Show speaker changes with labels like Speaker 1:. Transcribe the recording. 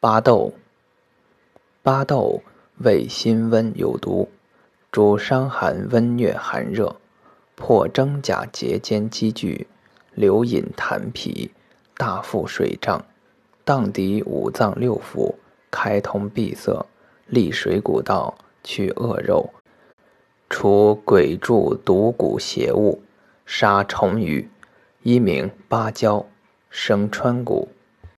Speaker 1: 巴豆，巴豆味辛温有毒，主伤寒温疟寒热，破真假结间积聚，流饮痰皮，大腹水胀，荡涤五脏六腑，开通闭塞，利水谷道，去恶肉，除鬼蛀毒蛊邪物，杀虫鱼。一名芭蕉，生川谷。